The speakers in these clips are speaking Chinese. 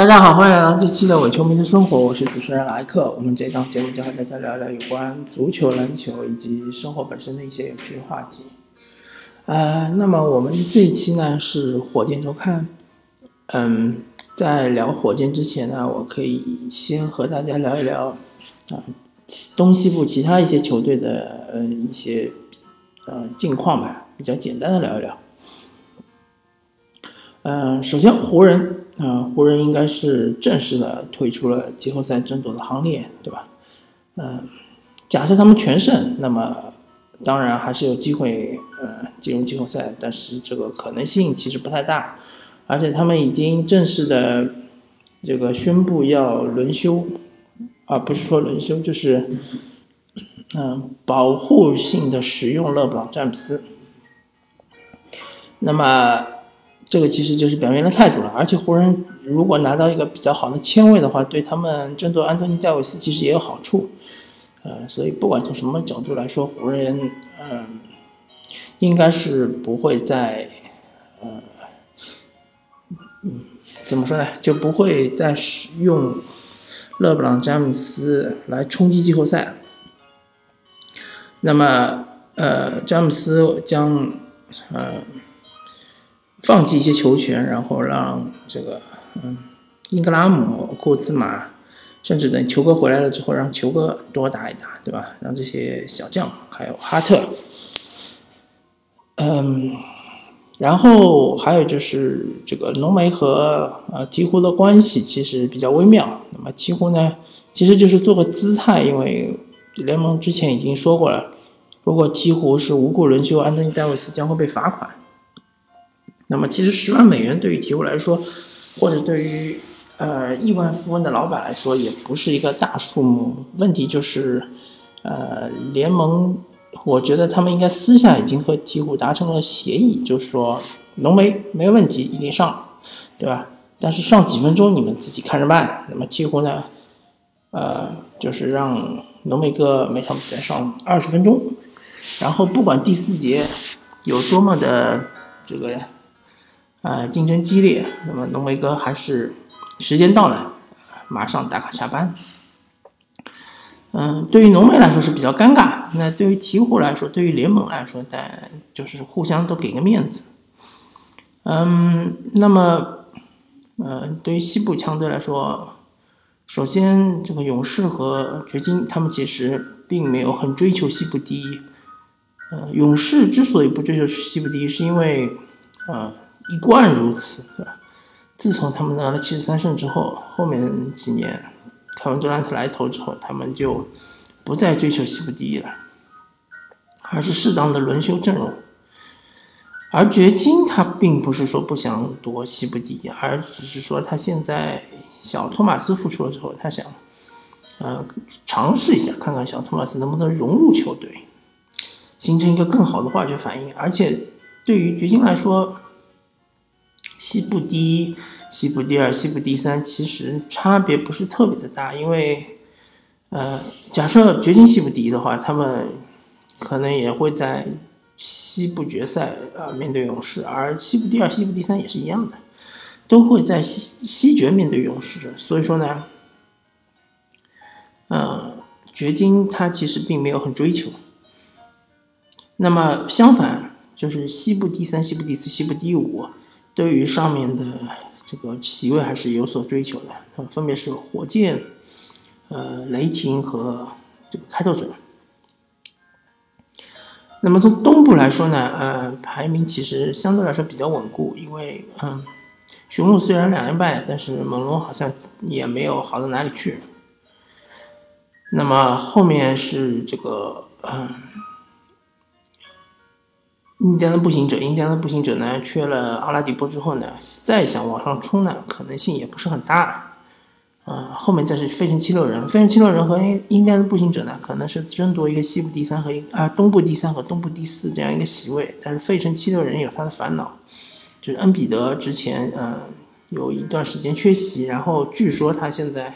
大家好，欢迎来到这期的伪球迷的生活，我是主持人莱克。我们这档节目将和大家聊聊有关足球、篮球以及生活本身的一些有趣的话题。呃，那么我们这一期呢是火箭周刊。嗯，在聊火箭之前呢，我可以先和大家聊一聊啊东西部其他一些球队的呃一些呃近况吧，比较简单的聊一聊。嗯，首先湖人啊，湖人应该是正式的退出了季后赛争夺的行列，对吧？嗯，假设他们全胜，那么当然还是有机会呃进入季后赛，但是这个可能性其实不太大。而且他们已经正式的这个宣布要轮休，而不是说轮休，就是嗯保护性的使用勒布朗詹姆斯。那么这个其实就是表明了态度了。而且湖人如果拿到一个比较好的签位的话，对他们争夺安东尼戴维斯其实也有好处。呃，所以不管从什么角度来说，湖人嗯应该是不会再呃。嗯，怎么说呢？就不会再使用勒布朗詹姆斯来冲击季后赛。那么，呃，詹姆斯将呃放弃一些球权，然后让这个嗯英格拉姆、库兹马，甚至等球哥回来了之后，让球哥多打一打，对吧？让这些小将还有哈特，嗯。然后还有就是这个浓眉和呃鹈鹕的关系其实比较微妙。那么鹈鹕呢，其实就是做个姿态，因为联盟之前已经说过了，如果鹈鹕是无故轮休，安东尼戴维斯将会被罚款。那么其实十万美元对于鹈鹕来说，或者对于呃亿万富翁的老板来说，也不是一个大数目。问题就是，呃联盟。我觉得他们应该私下已经和鹈鹕达成了协议，就是说浓眉没问题，一定上，对吧？但是上几分钟你们自己看着办。那么鹈鹕呢，呃，就是让浓眉哥每场比赛上二十分钟，然后不管第四节有多么的这个呃竞争激烈，那么浓眉哥还是时间到了马上打卡下班。嗯，对于浓眉来说是比较尴尬。那对于鹈鹕来说，对于联盟来说，但就是互相都给个面子。嗯，那么，呃，对于西部强队来说，首先这个勇士和掘金他们其实并没有很追求西部第一。呃，勇士之所以不追求西部第一，是因为，呃，一贯如此，对吧？自从他们拿了七十三胜之后，后面几年。凯文杜兰特来投之后，他们就不再追求西部第一了，而是适当的轮休阵容。而掘金他并不是说不想夺西部第一，而只是说他现在小托马斯复出了之后，他想，呃，尝试一下，看看小托马斯能不能融入球队，形成一个更好的化学反应。而且对于掘金来说，西部第一。西部第二、西部第三，其实差别不是特别的大，因为，呃，假设掘金西部第一的话，他们可能也会在西部决赛啊面对勇士，而西部第二、西部第三也是一样的，都会在西西决面对勇士。所以说呢，嗯，掘金他其实并没有很追求。那么相反，就是西部第三、西部第四、西部第五，对于上面的。这个席位还是有所追求的，它分别是火箭、呃雷霆和这个开拓者。那么从东部来说呢，呃排名其实相对来说比较稳固，因为嗯雄鹿虽然两连败，但是猛龙好像也没有好到哪里去。那么后面是这个嗯。印第安的步行者，印第安的步行者呢，缺了阿拉迪波之后呢，再想往上冲呢，可能性也不是很大了。啊，后面再是费城七六人，费城七六人和印第安的步行者呢，可能是争夺一个西部第三和一啊东部第三和东部第四这样一个席位。但是费城七六人有他的烦恼，就是恩比德之前嗯有一段时间缺席，然后据说他现在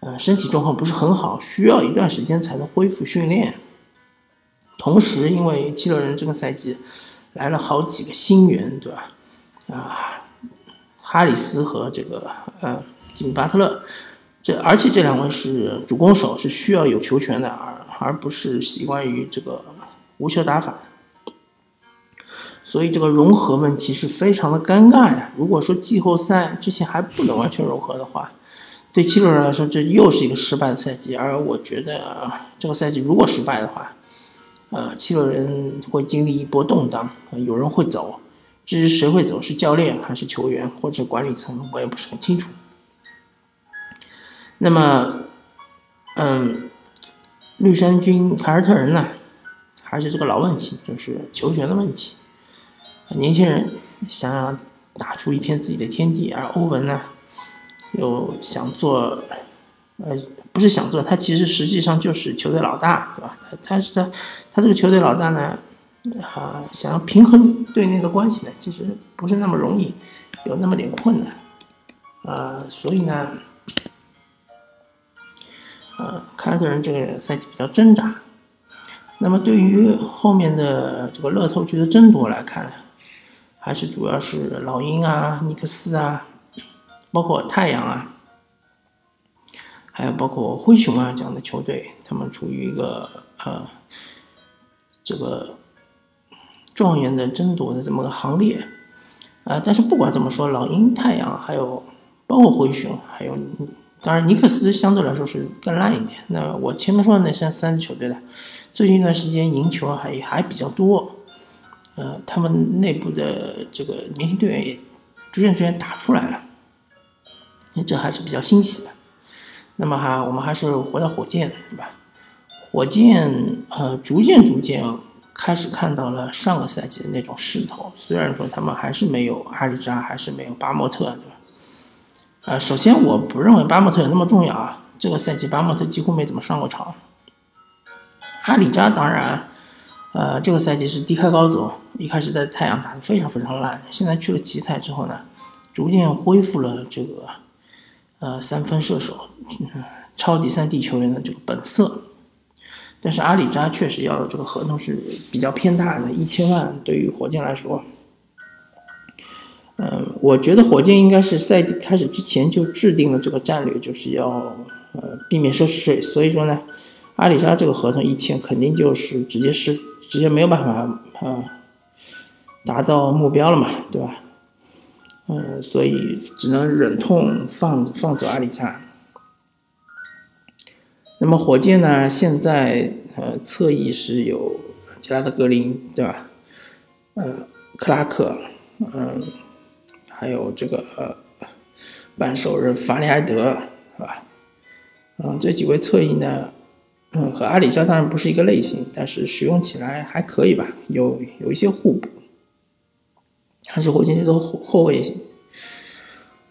呃身体状况不是很好，需要一段时间才能恢复训练。同时，因为七六人这个赛季来了好几个新援，对吧？啊，哈里斯和这个呃吉米巴特勒，这而且这两位是主攻手，是需要有球权的，而而不是习惯于这个无球打法。所以这个融合问题是非常的尴尬呀。如果说季后赛之前还不能完全融合的话，对七六人来说这又是一个失败的赛季。而我觉得这个赛季如果失败的话，呃，七六人会经历一波动荡，有人会走。至于谁会走，是教练还是球员或者管理层，我也不是很清楚。那么，嗯，绿衫军凯尔特人呢，还是这个老问题，就是球权的问题。年轻人想要打出一片自己的天地，而欧文呢，又想做，呃，不是想做，他其实实际上就是球队老大，对吧？他他是他他这个球队老大呢。啊，想要平衡队内的关系呢，其实不是那么容易，有那么点困难，啊，所以呢，呃，凯尔特人这个赛季比较挣扎。那么对于后面的这个乐透区的争夺来看，还是主要是老鹰啊、尼克斯啊，包括太阳啊，还有包括灰熊啊这样的球队，他们处于一个呃这个。状元的争夺的这么个行列，啊，但是不管怎么说，老鹰、太阳，还有包括灰熊，还有当然尼克斯相对来说是更烂一点。那我前面说的那三三支球队呢，最近一段时间赢球还还比较多，呃，他们内部的这个年轻队员也逐渐逐渐打出来了，这还是比较欣喜的。那么哈，我们还是回到火箭，对吧？火箭呃，逐渐逐渐。开始看到了上个赛季的那种势头，虽然说他们还是没有阿里扎，还是没有巴莫特，对吧？呃，首先我不认为巴莫特有那么重要啊，这个赛季巴莫特几乎没怎么上过场。阿里扎当然，呃，这个赛季是低开高走，一开始在太阳打得非常非常烂，现在去了奇才之后呢，逐渐恢复了这个呃三分射手、超级三 D 球员的这个本色。但是阿里扎确实要的这个合同是比较偏大的，一千万对于火箭来说，嗯，我觉得火箭应该是赛季开始之前就制定了这个战略，就是要呃避免奢侈税，所以说呢，阿里扎这个合同一签肯定就是直接是直接没有办法啊达到目标了嘛，对吧？嗯，所以只能忍痛放放走阿里扎。那么火箭呢？现在呃侧翼是有杰拉德格林，对吧？呃，克拉克，嗯，还有这个呃半兽人法里埃德，是吧？嗯，这几位侧翼呢，嗯，和阿里加当然不是一个类型，但是使用起来还可以吧，有有一些互补。还是火箭队的后后卫线，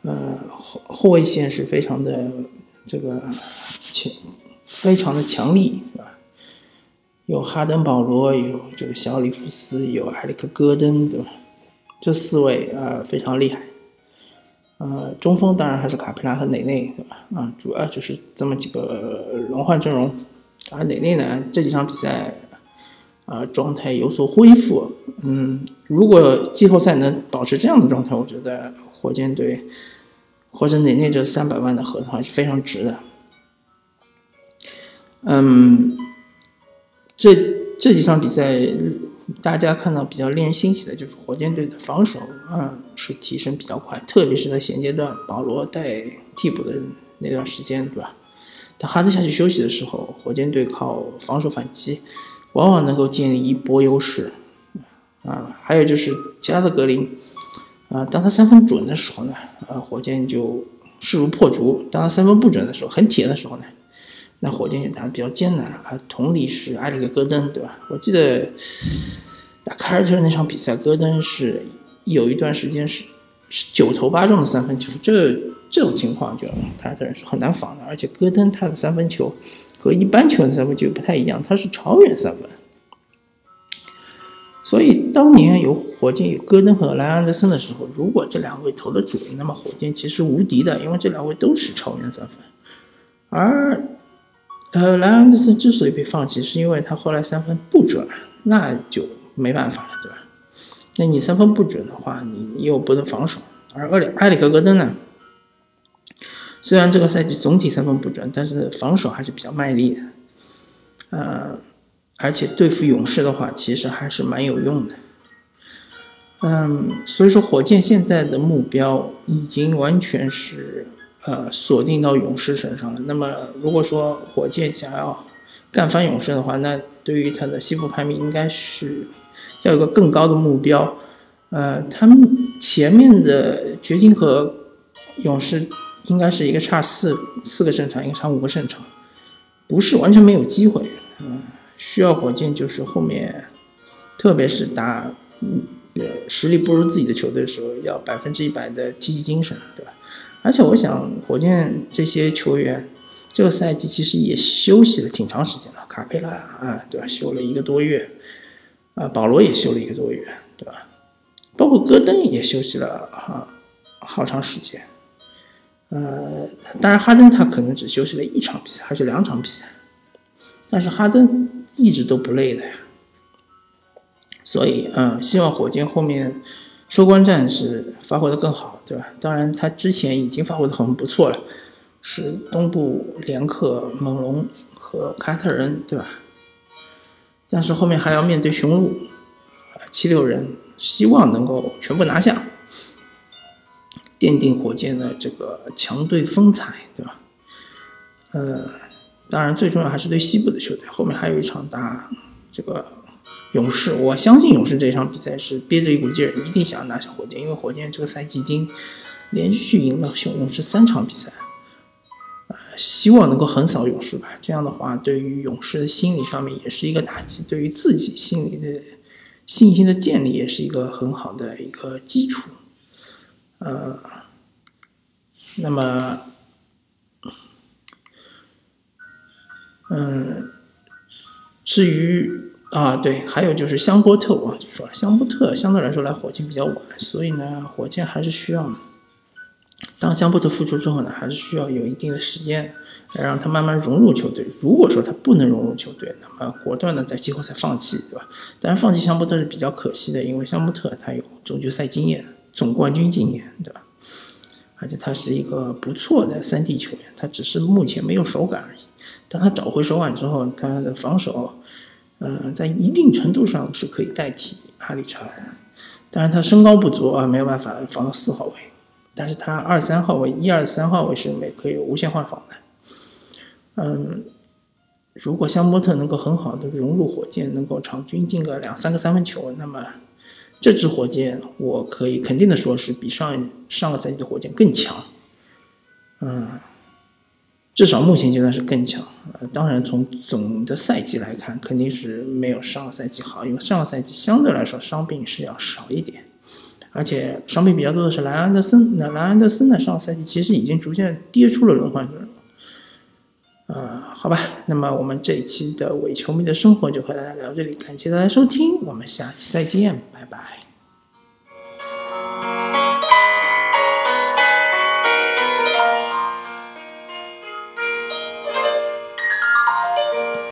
呃后后卫线是非常的这个强。非常的强力，对吧？有哈登、保罗，有这个小里弗斯，有埃里克·戈登，对吧？这四位啊，非常厉害。呃，中锋当然还是卡佩拉和内内，对吧？啊，主要就是这么几个轮换阵容。而内内呢，这几场比赛啊，状态有所恢复。嗯，如果季后赛能保持这样的状态，我觉得火箭队或者内内这三百万的合同还是非常值的。嗯，这这几场比赛，大家看到比较令人欣喜的就是火箭队的防守啊是提升比较快，特别是在衔接段，保罗带替补的那段时间，对吧？当哈登下去休息的时候，火箭队靠防守反击，往往能够建立一波优势啊。还有就是加德格林啊，当他三分准的时候呢，啊，火箭就势如破竹；当他三分不准的时候，很铁的时候呢。那火箭也打得比较艰难啊。同理是埃里克·戈登，对吧？我记得打凯尔特人那场比赛，戈登是有一段时间是是九投八中的三分球，这这种情况就凯尔特人是很难防的。而且戈登他的三分球和一般球员三分球不太一样，他是超远三分。所以当年有火箭有戈登和莱昂德森的时候，如果这两位投的准，那么火箭其实无敌的，因为这两位都是超远三分，而。呃，莱昂德森之所以被放弃，是因为他后来三分不准，那就没办法了，对吧？那你三分不准的话，你又不能防守，而厄里埃里克戈登呢，虽然这个赛季总体三分不准，但是防守还是比较卖力的，呃，而且对付勇士的话，其实还是蛮有用的。嗯，所以说火箭现在的目标已经完全是呃锁定到勇士身上了。那么如果说火箭想要干翻勇士的话，那对于他的西部排名应该是要有个更高的目标。呃，他们前面的掘金和勇士应该是一个差四四个胜场，一个差五个胜场，不是完全没有机会。嗯，需要火箭就是后面，特别是打嗯。实力不如自己的球队的时候，要百分之一百的积极精神，对吧？而且我想，火箭这些球员这个赛季其实也休息了挺长时间了，卡佩拉啊，对吧？休了一个多月，啊，保罗也休了一个多月，对吧？包括戈登也休息了哈好长时间，呃，当然哈登他可能只休息了一场比赛还是两场比赛，但是哈登一直都不累的呀。所以，嗯，希望火箭后面收官战是发挥的更好，对吧？当然，他之前已经发挥的很不错了，是东部连克猛龙和凯特人，对吧？但是后面还要面对雄鹿、七六人，希望能够全部拿下，奠定火箭的这个强队风采，对吧？呃，当然最重要还是对西部的球队，后面还有一场打这个。勇士，我相信勇士这场比赛是憋着一股劲儿，一定想要拿下火箭，因为火箭这个赛季已经连续赢了雄勇士三场比赛，呃，希望能够横扫勇士吧。这样的话，对于勇士的心理上面也是一个打击，对于自己心里的信心的建立也是一个很好的一个基础。呃，那么，嗯，至于。啊，对，还有就是香波特，我忘记说了，香波特相对来说来火箭比较晚，所以呢，火箭还是需要，当香波特复出之后呢，还是需要有一定的时间来让他慢慢融入球队。如果说他不能融入球队，那么果断的在季后赛放弃，对吧？当然，放弃香波特是比较可惜的，因为香波特他有总决赛经验、总冠军经验，对吧？而且他是一个不错的三 D 球员，他只是目前没有手感而已。当他找回手感之后，他的防守。嗯，在一定程度上是可以代替阿里查，当然他身高不足啊，没有办法防到四号位，但是他二三号位、一二三号位是没可以无限换防的。嗯，如果香波特能够很好的融入火箭，能够场均进个两三个三分球，那么这支火箭我可以肯定的说是比上上个赛季的火箭更强。嗯。至少目前阶段是更强，呃，当然从总的赛季来看，肯定是没有上个赛季好，因为上个赛季相对来说伤病是要少一点，而且伤病比较多的是莱安德森。那莱安德森呢，上个赛季其实已经逐渐跌出了轮换阵容。呃，好吧，那么我们这一期的伪球迷的生活就和大家聊这里，感谢大家收听，我们下期再见，拜拜。